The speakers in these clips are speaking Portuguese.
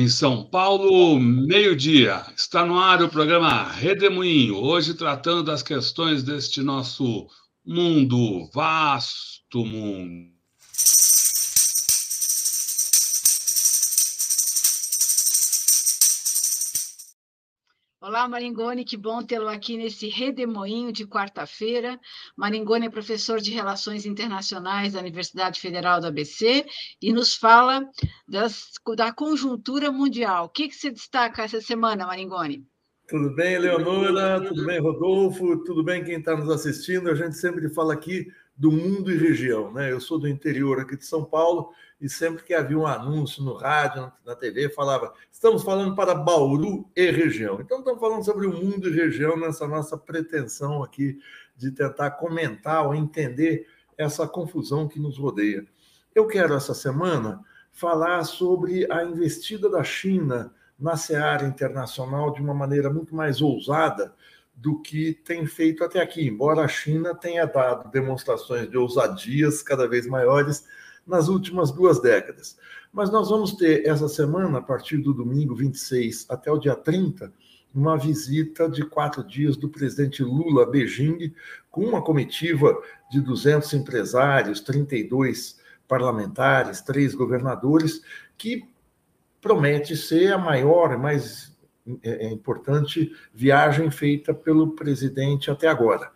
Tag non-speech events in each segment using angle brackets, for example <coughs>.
Em São Paulo, meio-dia. Está no ar o programa Redemoinho, hoje tratando das questões deste nosso mundo, vasto mundo. Olá, Maringoni, que bom tê-lo aqui nesse redemoinho de quarta-feira. Maringoni é professor de Relações Internacionais da Universidade Federal do ABC e nos fala das, da conjuntura mundial. O que, que você destaca essa semana, Maringoni? Tudo bem, Leonora? Tudo bem, Rodolfo? Tudo bem quem está nos assistindo? A gente sempre fala aqui do mundo e região, né? Eu sou do interior aqui de São Paulo e sempre que havia um anúncio no rádio, na TV, falava: estamos falando para Bauru e região. Então, estamos falando sobre o mundo e região nessa nossa pretensão aqui de tentar comentar ou entender essa confusão que nos rodeia. Eu quero, essa semana, falar sobre a investida da China na seara internacional de uma maneira muito mais ousada do que tem feito até aqui, embora a China tenha dado demonstrações de ousadias cada vez maiores nas últimas duas décadas. Mas nós vamos ter essa semana, a partir do domingo 26 até o dia 30, uma visita de quatro dias do presidente Lula a Beijing, com uma comitiva de 200 empresários, 32 parlamentares, três governadores, que promete ser a maior mais é, é importante viagem feita pelo presidente até agora.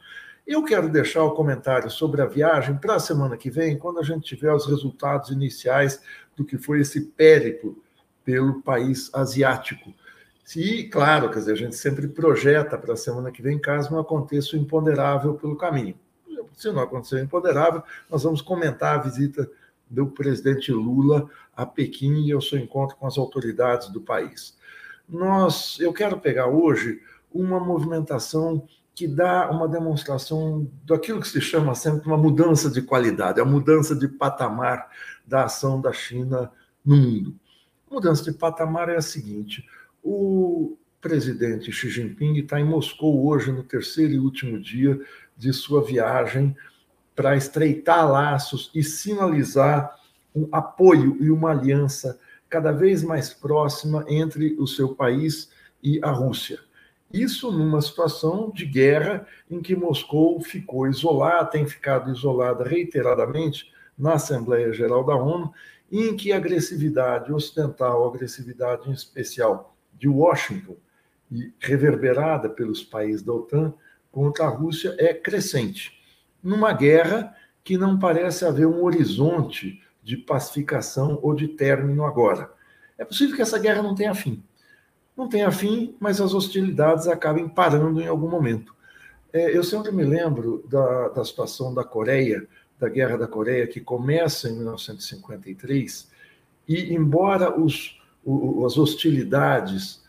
Eu quero deixar o comentário sobre a viagem para a semana que vem, quando a gente tiver os resultados iniciais do que foi esse périplo pelo país asiático. E, claro, quer dizer, a gente sempre projeta para a semana que vem, caso não aconteça o imponderável pelo caminho. Se não acontecer o imponderável, nós vamos comentar a visita do presidente Lula a Pequim e ao seu encontro com as autoridades do país. Nós, eu quero pegar hoje uma movimentação que dá uma demonstração daquilo que se chama sempre uma mudança de qualidade, a mudança de patamar da ação da China no mundo. A mudança de patamar é a seguinte: o presidente Xi Jinping está em Moscou hoje, no terceiro e último dia de sua viagem, para estreitar laços e sinalizar um apoio e uma aliança cada vez mais próxima entre o seu país e a Rússia. Isso numa situação de guerra em que Moscou ficou isolada, tem ficado isolada reiteradamente na Assembleia Geral da ONU, e em que a agressividade ocidental, a agressividade em especial de Washington, e reverberada pelos países da OTAN contra a Rússia, é crescente. Numa guerra que não parece haver um horizonte de pacificação ou de término agora. É possível que essa guerra não tenha fim não tenha fim, mas as hostilidades acabem parando em algum momento. É, eu sempre me lembro da, da situação da Coreia, da Guerra da Coreia, que começa em 1953, e embora os, o, as hostilidades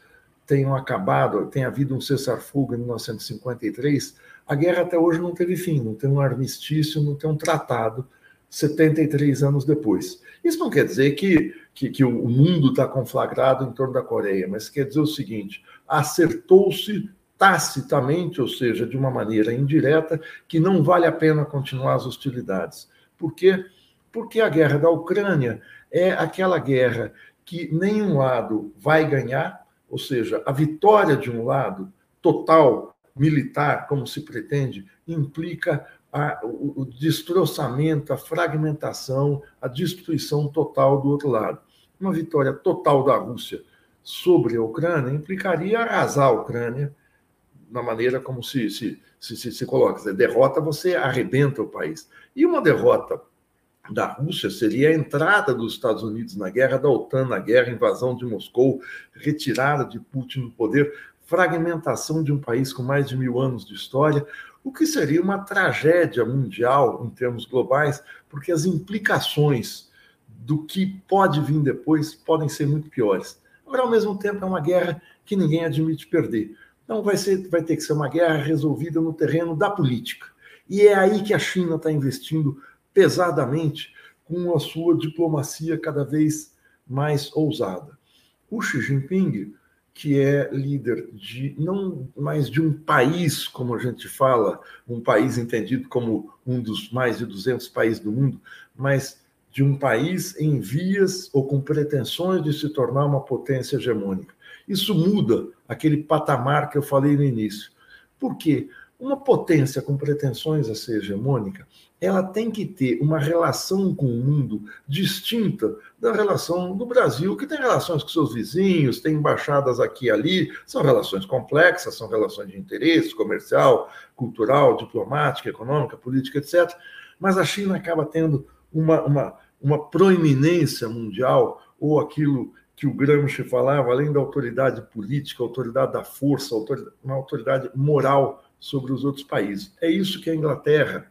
tenham acabado, tenha havido um cessar-fogo em 1953, a guerra até hoje não teve fim, não tem um armistício, não tem um tratado 73 anos depois. Isso não quer dizer que, que, que o mundo está conflagrado em torno da Coreia, mas quer dizer o seguinte: acertou-se tacitamente, ou seja, de uma maneira indireta, que não vale a pena continuar as hostilidades. Por quê? Porque a guerra da Ucrânia é aquela guerra que nenhum lado vai ganhar, ou seja, a vitória de um lado, total, militar, como se pretende, implica a, o, o destroçamento, a fragmentação, a destruição total do outro lado. Uma vitória total da Rússia sobre a Ucrânia implicaria arrasar a Ucrânia na maneira como se, se, se, se, se coloca. Derrota, você arrebenta o país. E uma derrota da Rússia seria a entrada dos Estados Unidos na guerra, da OTAN na guerra, invasão de Moscou, retirada de Putin do poder, fragmentação de um país com mais de mil anos de história, o que seria uma tragédia mundial em termos globais, porque as implicações do que pode vir depois podem ser muito piores. Agora, ao mesmo tempo, é uma guerra que ninguém admite perder. Então, vai, ser, vai ter que ser uma guerra resolvida no terreno da política. E é aí que a China está investindo pesadamente com a sua diplomacia cada vez mais ousada. O Xi Jinping que é líder de não mais de um país, como a gente fala, um país entendido como um dos mais de 200 países do mundo, mas de um país em vias ou com pretensões de se tornar uma potência hegemônica. Isso muda aquele patamar que eu falei no início. Por quê? Uma potência com pretensões a ser hegemônica, ela tem que ter uma relação com o mundo distinta da relação do Brasil, que tem relações com seus vizinhos, tem embaixadas aqui e ali, são relações complexas, são relações de interesse comercial, cultural, diplomática, econômica, política, etc. Mas a China acaba tendo uma, uma, uma proeminência mundial, ou aquilo que o Gramsci falava, além da autoridade política, autoridade da força, autoridade, uma autoridade moral sobre os outros países. É isso que a Inglaterra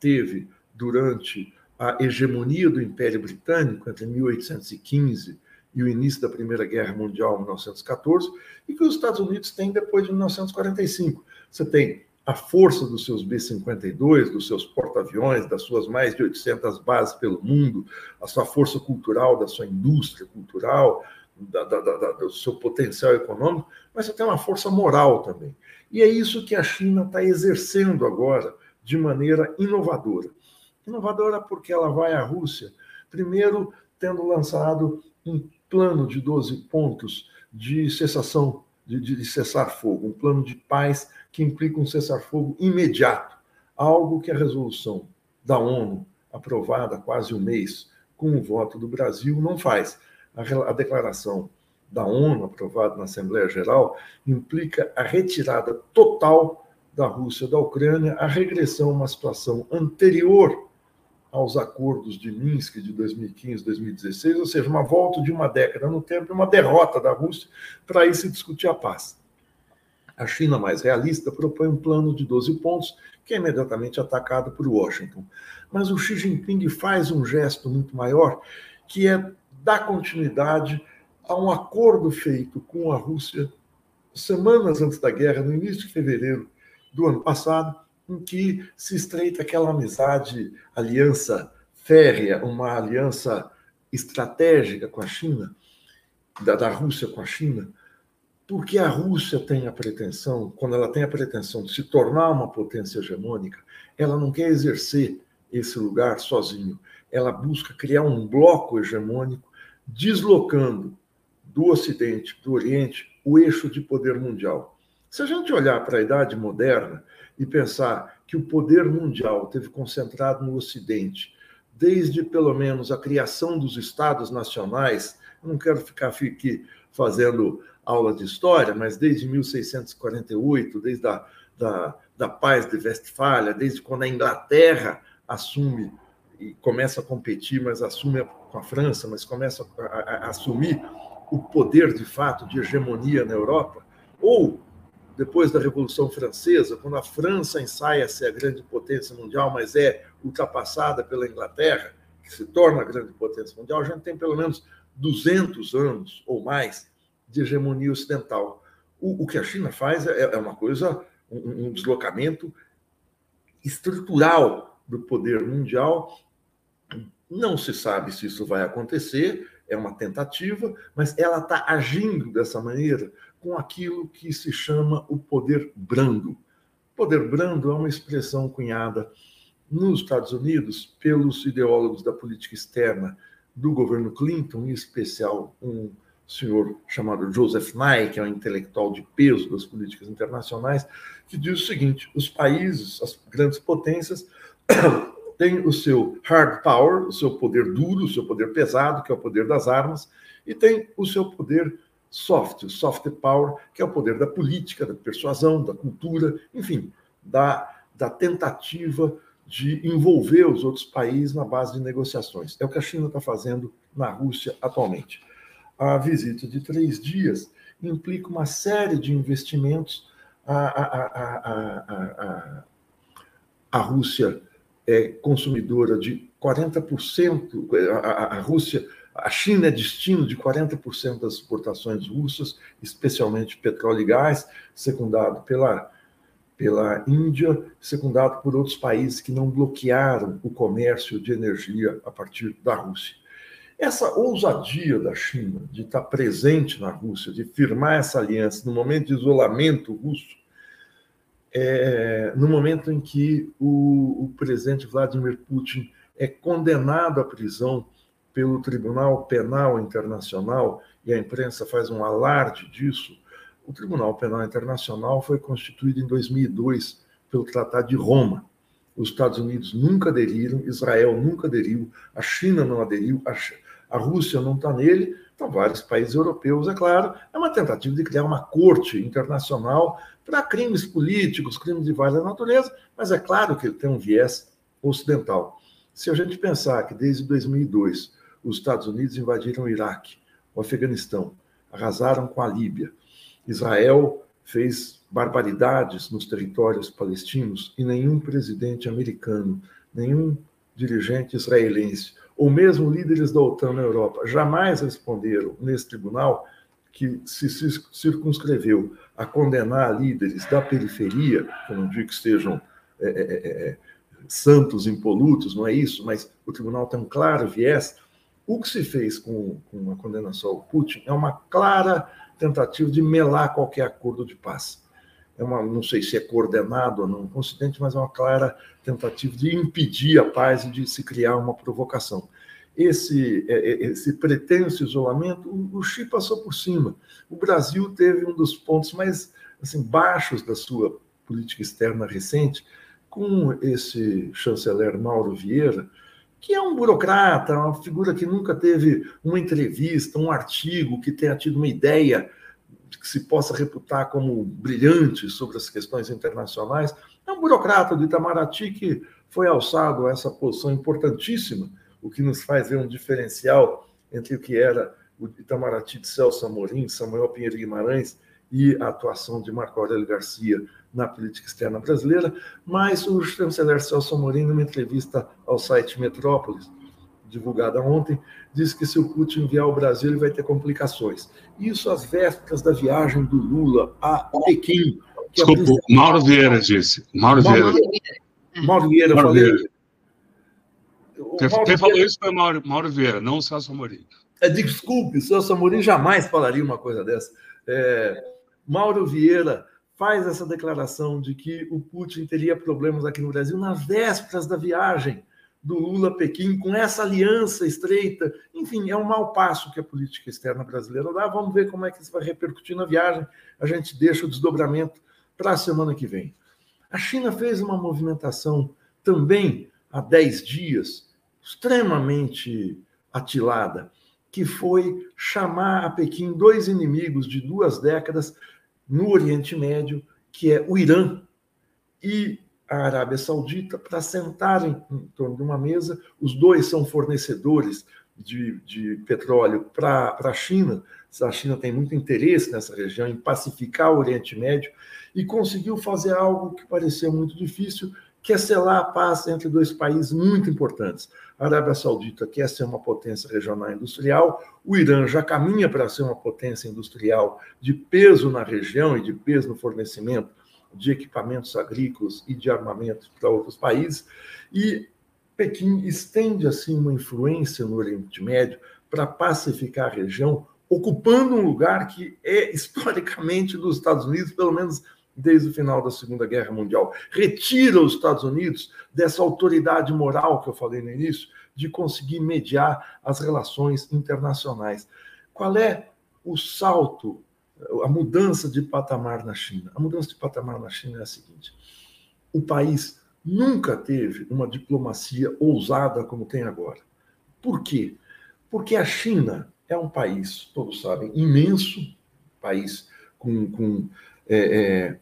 teve durante a hegemonia do Império Britânico entre 1815 e o início da Primeira Guerra Mundial, em 1914, e que os Estados Unidos têm depois de 1945. Você tem a força dos seus B-52, dos seus porta-aviões, das suas mais de 800 bases pelo mundo, a sua força cultural, da sua indústria cultural, da, da, da, do seu potencial econômico, mas você tem uma força moral também. E é isso que a China está exercendo agora de maneira inovadora. Inovadora porque ela vai à Rússia, primeiro tendo lançado um plano de 12 pontos de cessação, de, de cessar fogo, um plano de paz que implica um cessar-fogo imediato, algo que a resolução da ONU, aprovada quase um mês, com o voto do Brasil, não faz. A, a declaração da ONU, aprovada na Assembleia Geral, implica a retirada total da Rússia da Ucrânia, a regressão a uma situação anterior aos acordos de Minsk de 2015, 2016, ou seja, uma volta de uma década no tempo, uma derrota da Rússia para aí se discutir a paz. A China mais realista propõe um plano de 12 pontos, que é imediatamente atacado por Washington. Mas o Xi Jinping faz um gesto muito maior, que é dar continuidade a um acordo feito com a Rússia semanas antes da guerra, no início de fevereiro do ano passado, em que se estreita aquela amizade, aliança férrea, uma aliança estratégica com a China, da, da Rússia com a China, porque a Rússia tem a pretensão, quando ela tem a pretensão de se tornar uma potência hegemônica, ela não quer exercer esse lugar sozinho. Ela busca criar um bloco hegemônico, deslocando do Ocidente para o Oriente o eixo de poder mundial. Se a gente olhar para a Idade Moderna e pensar que o poder mundial teve concentrado no Ocidente, desde pelo menos a criação dos Estados nacionais, eu não quero ficar aqui fazendo aula de história, mas desde 1648, desde a da, da paz de Westfália, desde quando a Inglaterra assume e começa a competir, mas assume com a França, mas começa a, a, a assumir o poder de fato de hegemonia na Europa, ou depois da Revolução Francesa, quando a França ensaia ser a grande potência mundial, mas é ultrapassada pela Inglaterra, que se torna a grande potência mundial, a gente tem pelo menos 200 anos ou mais de hegemonia ocidental. O, o que a China faz é, é uma coisa, um, um deslocamento estrutural do poder mundial. Não se sabe se isso vai acontecer, é uma tentativa, mas ela está agindo dessa maneira com aquilo que se chama o poder brando. Poder brando é uma expressão cunhada nos Estados Unidos pelos ideólogos da política externa do governo Clinton, em especial um senhor chamado Joseph Nye, que é um intelectual de peso das políticas internacionais, que diz o seguinte: os países, as grandes potências, <coughs> têm o seu hard power, o seu poder duro, o seu poder pesado, que é o poder das armas, e tem o seu poder soft, o soft power, que é o poder da política, da persuasão, da cultura, enfim, da, da tentativa de envolver os outros países na base de negociações. É o que a China está fazendo na Rússia atualmente a visita de três dias implica uma série de investimentos. A, a, a, a Rússia é consumidora de 40%, a, Rússia, a China é destino de 40% das exportações russas, especialmente petróleo e gás, secundado pela, pela Índia, secundado por outros países que não bloquearam o comércio de energia a partir da Rússia. Essa ousadia da China de estar presente na Rússia, de firmar essa aliança no momento de isolamento russo, é, no momento em que o, o presidente Vladimir Putin é condenado à prisão pelo Tribunal Penal Internacional, e a imprensa faz um alarde disso, o Tribunal Penal Internacional foi constituído em 2002 pelo Tratado de Roma. Os Estados Unidos nunca aderiram, Israel nunca aderiu, a China não aderiu, a, Rússia não está nele, então vários países europeus, é claro. É uma tentativa de criar uma corte internacional para crimes políticos, crimes de várias naturezas, mas é claro que ele tem um viés ocidental. Se a gente pensar que desde 2002 os Estados Unidos invadiram o Iraque, o Afeganistão, arrasaram com a Líbia, Israel fez barbaridades nos territórios palestinos e nenhum presidente americano, nenhum dirigente israelense, ou mesmo líderes da OTAN na Europa, jamais responderam nesse tribunal que se circunscreveu a condenar líderes da periferia, eu não digo que estejam é, é, é, é, santos impolutos, não é isso, mas o tribunal tem um claro viés. O que se fez com, com a condenação ao Putin é uma clara tentativa de melar qualquer acordo de paz é uma, não sei se é coordenado ou não com o Ocidente, mas é uma clara tentativa de impedir a paz e de se criar uma provocação. Esse, é, é, esse pretenso isolamento, o Xi passou por cima. O Brasil teve um dos pontos mais assim, baixos da sua política externa recente, com esse chanceler Mauro Vieira, que é um burocrata, uma figura que nunca teve uma entrevista, um artigo, que tenha tido uma ideia que se possa reputar como brilhante sobre as questões internacionais, é um burocrata do Itamaraty que foi alçado a essa posição importantíssima, o que nos faz ver um diferencial entre o que era o Itamaraty de Celso Amorim, Samuel Pinheiro Guimarães e a atuação de Marco Aurélio Garcia na política externa brasileira, mas o chanceler Celso Amorim, numa entrevista ao site Metrópolis, divulgada ontem, diz que se o Putin enviar ao Brasil, ele vai ter complicações. Isso às vésperas da viagem do Lula a Pequim. Desculpa, é Mauro Vieira disse. Mauro, Mauro Vieira. Mauro Vieira, Mauro falei. Vieira. Quem, Mauro quem falou isso foi Mauro, Mauro Vieira, não o Celso Amorim. É, desculpe, o Celso Amorim jamais falaria uma coisa dessa. É, Mauro Vieira faz essa declaração de que o Putin teria problemas aqui no Brasil nas vésperas da viagem do Lula Pequim, com essa aliança estreita. Enfim, é um mau passo que a política externa brasileira dá. Vamos ver como é que isso vai repercutir na viagem. A gente deixa o desdobramento para a semana que vem. A China fez uma movimentação também há 10 dias, extremamente atilada, que foi chamar a Pequim dois inimigos de duas décadas no Oriente Médio, que é o Irã e a Arábia Saudita para sentarem em torno de uma mesa. Os dois são fornecedores de, de petróleo para a China. A China tem muito interesse nessa região, em pacificar o Oriente Médio, e conseguiu fazer algo que parecia muito difícil, que é selar a paz entre dois países muito importantes. A Arábia Saudita quer ser uma potência regional industrial, o Irã já caminha para ser uma potência industrial de peso na região e de peso no fornecimento de equipamentos agrícolas e de armamentos para outros países, e Pequim estende assim uma influência no Oriente Médio para pacificar a região, ocupando um lugar que é <laughs> historicamente dos Estados Unidos, pelo menos desde o final da Segunda Guerra Mundial. Retira os Estados Unidos dessa autoridade moral que eu falei no início, de conseguir mediar as relações internacionais. Qual é o salto a mudança de patamar na China. A mudança de patamar na China é a seguinte: o país nunca teve uma diplomacia ousada como tem agora. Por quê? Porque a China é um país, todos sabem, imenso, país com, com é, é,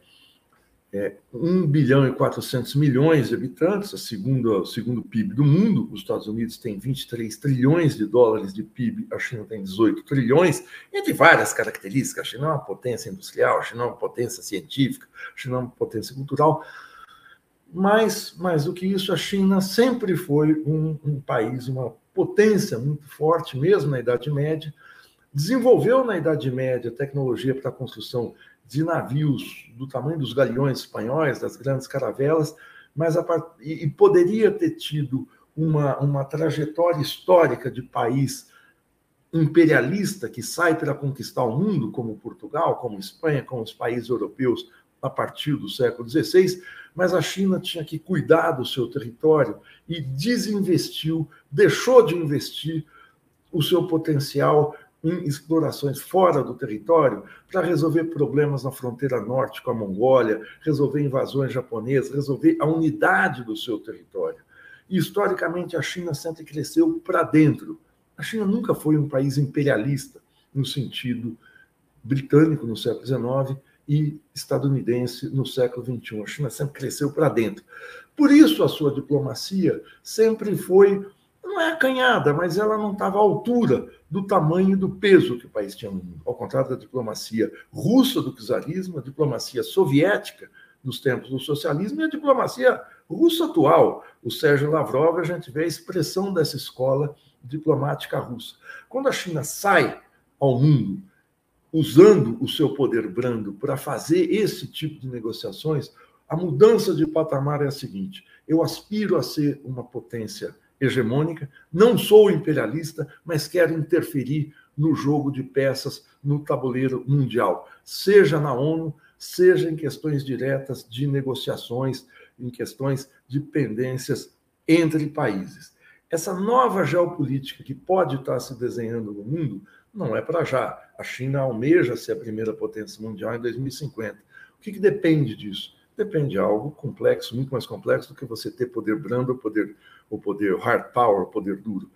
é, 1 bilhão e 400 milhões de habitantes, a segunda, o segundo PIB do mundo. Os Estados Unidos têm 23 trilhões de dólares de PIB, a China tem 18 trilhões, entre várias características. A China é uma potência industrial, a China é uma potência científica, a China é uma potência cultural. Mas, mais do que isso, a China sempre foi um, um país, uma potência muito forte, mesmo na Idade Média. Desenvolveu na Idade Média tecnologia para a construção de navios do tamanho dos galeões espanhóis, das grandes caravelas, mas e, e poderia ter tido uma, uma trajetória histórica de país imperialista que sai para conquistar o mundo, como Portugal, como Espanha, como os países europeus a partir do século XVI, mas a China tinha que cuidar do seu território e desinvestiu, deixou de investir o seu potencial em explorações fora do território para resolver problemas na fronteira norte com a Mongólia, resolver invasões japonesas, resolver a unidade do seu território. E, historicamente, a China sempre cresceu para dentro. A China nunca foi um país imperialista, no sentido britânico no século XIX e estadunidense no século XXI. A China sempre cresceu para dentro. Por isso, a sua diplomacia sempre foi, não é acanhada, mas ela não estava à altura do tamanho do peso que o país tinha no mundo. Ao contrário da diplomacia russa do czarismo, a diplomacia soviética nos tempos do socialismo e a diplomacia russa atual. O Sérgio Lavrov, a gente vê a expressão dessa escola diplomática russa. Quando a China sai ao mundo usando o seu poder brando para fazer esse tipo de negociações, a mudança de patamar é a seguinte: eu aspiro a ser uma potência hegemônica, não sou imperialista, mas quero interferir no jogo de peças no tabuleiro mundial, seja na ONU, seja em questões diretas de negociações, em questões de pendências entre países. Essa nova geopolítica que pode estar se desenhando no mundo não é para já. A China almeja ser a primeira potência mundial em 2050. O que, que depende disso? Depende de algo complexo, muito mais complexo do que você ter poder brando ou poder, ou poder hard power, poder duro,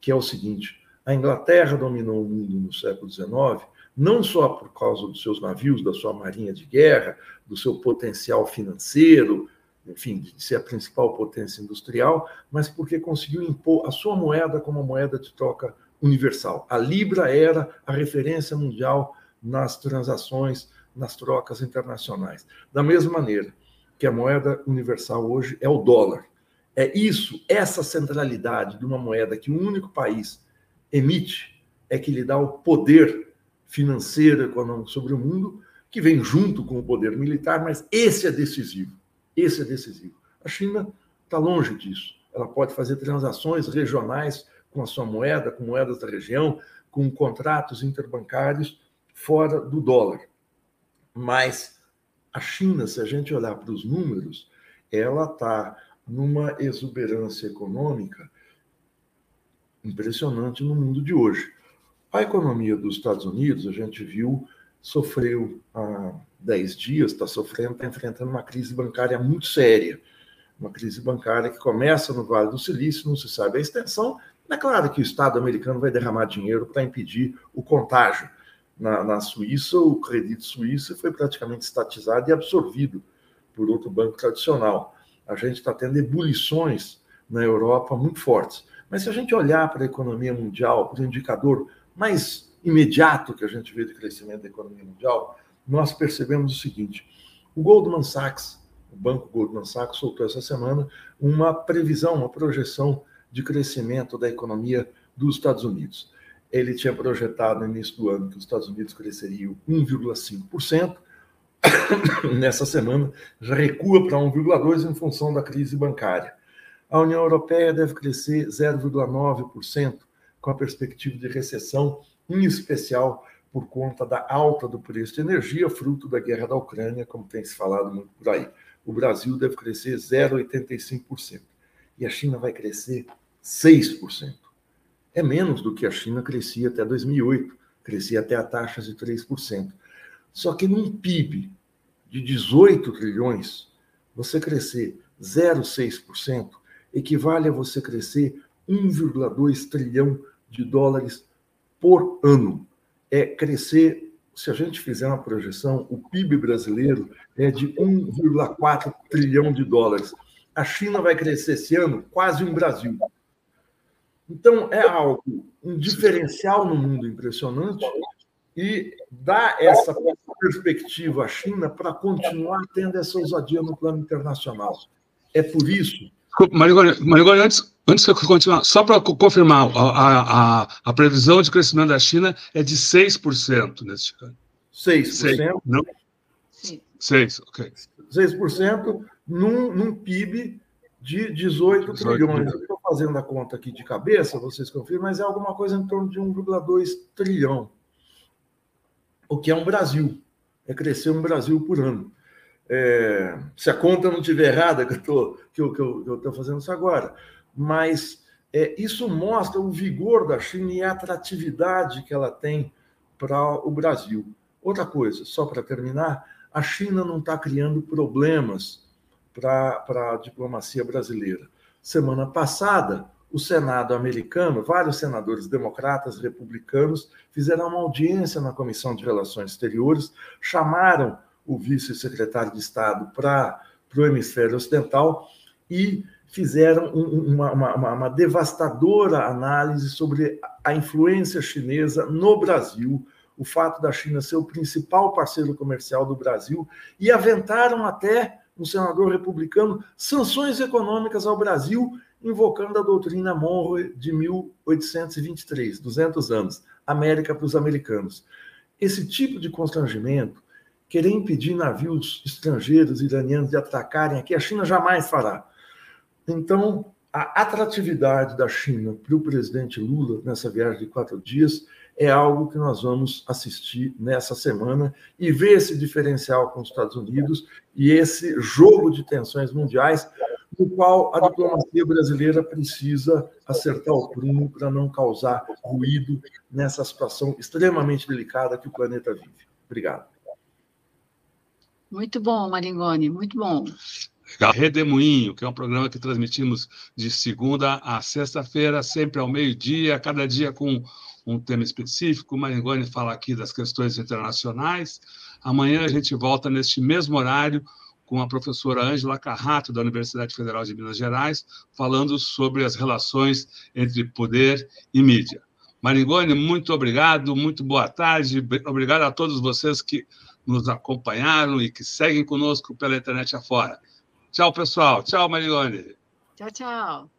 que é o seguinte: a Inglaterra dominou o mundo no século XIX, não só por causa dos seus navios, da sua marinha de guerra, do seu potencial financeiro, enfim, de ser a principal potência industrial, mas porque conseguiu impor a sua moeda como moeda de troca universal. A Libra era a referência mundial nas transações, nas trocas internacionais. Da mesma maneira que a moeda universal hoje é o dólar. É isso, essa centralidade de uma moeda que um único país emite é que lhe dá o poder financeiro econômico sobre o mundo, que vem junto com o poder militar, mas esse é decisivo. Esse é decisivo. A China está longe disso. Ela pode fazer transações regionais com a sua moeda, com moedas da região, com contratos interbancários fora do dólar. Mas a China, se a gente olhar para os números, ela está numa exuberância econômica impressionante no mundo de hoje. A economia dos Estados Unidos, a gente viu, sofreu há 10 dias, está sofrendo, está enfrentando uma crise bancária muito séria. Uma crise bancária que começa no Vale do Silício, não se sabe a extensão, é claro que o Estado americano vai derramar dinheiro para impedir o contágio. Na, na Suíça, o crédito suíço foi praticamente estatizado e absorvido por outro banco tradicional. A gente está tendo ebulições na Europa muito fortes. Mas se a gente olhar para a economia mundial, para o indicador mais imediato que a gente vê de crescimento da economia mundial, nós percebemos o seguinte: o Goldman Sachs, o banco Goldman Sachs, soltou essa semana uma previsão, uma projeção de crescimento da economia dos Estados Unidos. Ele tinha projetado no início do ano que os Estados Unidos cresceriam 1,5%. <coughs> Nessa semana já recua para 1,2% em função da crise bancária. A União Europeia deve crescer 0,9%, com a perspectiva de recessão, em especial por conta da alta do preço de energia, fruto da guerra da Ucrânia, como tem se falado muito por aí. O Brasil deve crescer 0,85%. E a China vai crescer 6%. É menos do que a China crescia até 2008, crescia até a taxa de 3%. Só que num PIB de 18 trilhões, você crescer 0,6% equivale a você crescer 1,2 trilhão de dólares por ano. É crescer, se a gente fizer uma projeção, o PIB brasileiro é de 1,4 trilhão de dólares. A China vai crescer esse ano quase um Brasil. Então, é algo, um diferencial no mundo impressionante e dá essa perspectiva à China para continuar tendo essa ousadia no plano internacional. É por isso. Marigoni, antes, antes que eu continuar, só para confirmar, a, a, a, previsão de crescimento da China é de 6% neste ano. 6%? 6%, não? 6, ok. 6% num, num PIB de 18, 18 trilhões. Estou fazendo a conta aqui de cabeça, vocês confirmam, mas é alguma coisa em torno de 1,2 trilhão. O que é um Brasil. É crescer um Brasil por ano. é, se a conta não estiver errada, que eu estou que eu, que eu, que eu fazendo isso agora, mas é, isso mostra o vigor da China e a atratividade que ela tem para o Brasil. Outra coisa, só para terminar, a China não está criando problemas para a diplomacia brasileira. Semana passada, o Senado americano, vários senadores democratas, republicanos, fizeram uma audiência na Comissão de Relações Exteriores, chamaram o vice-secretário de Estado para o hemisfério ocidental e fizeram uma, uma, uma, devastadora análise sobre a influência chinesa no Brasil, o fato da China ser o principal parceiro comercial do Brasil, e aventaram até um senador republicano sanções econômicas ao Brasil, invocando a doutrina Monroe de 1823, 200 anos, América para os americanos. Esse tipo de constrangimento querer impedir navios estrangeiros iranianos de atacarem aqui, a China jamais fará. Então, a atratividade da China para o presidente Lula nessa viagem de quatro dias é algo que nós vamos assistir nessa semana e ver esse diferencial com os Estados Unidos e esse jogo de tensões mundiais, no qual a diplomacia brasileira precisa acertar o prumo para não causar ruído nessa situação extremamente delicada que o planeta vive. Obrigado. Muito bom, Maringoni, muito bom. Redemoinho, que é um programa que transmitimos de segunda a sexta-feira, sempre ao meio-dia, cada dia com um tema específico. O Maringoni fala aqui das questões internacionais. Amanhã a gente volta neste mesmo horário com a professora Ângela Carrato, da Universidade Federal de Minas Gerais, falando sobre as relações entre poder e mídia. Marigone, muito obrigado, muito boa tarde, obrigado a todos vocês que nos acompanharam e que seguem conosco pela internet afora. Tchau, pessoal. Tchau, Marigone. Tchau, tchau.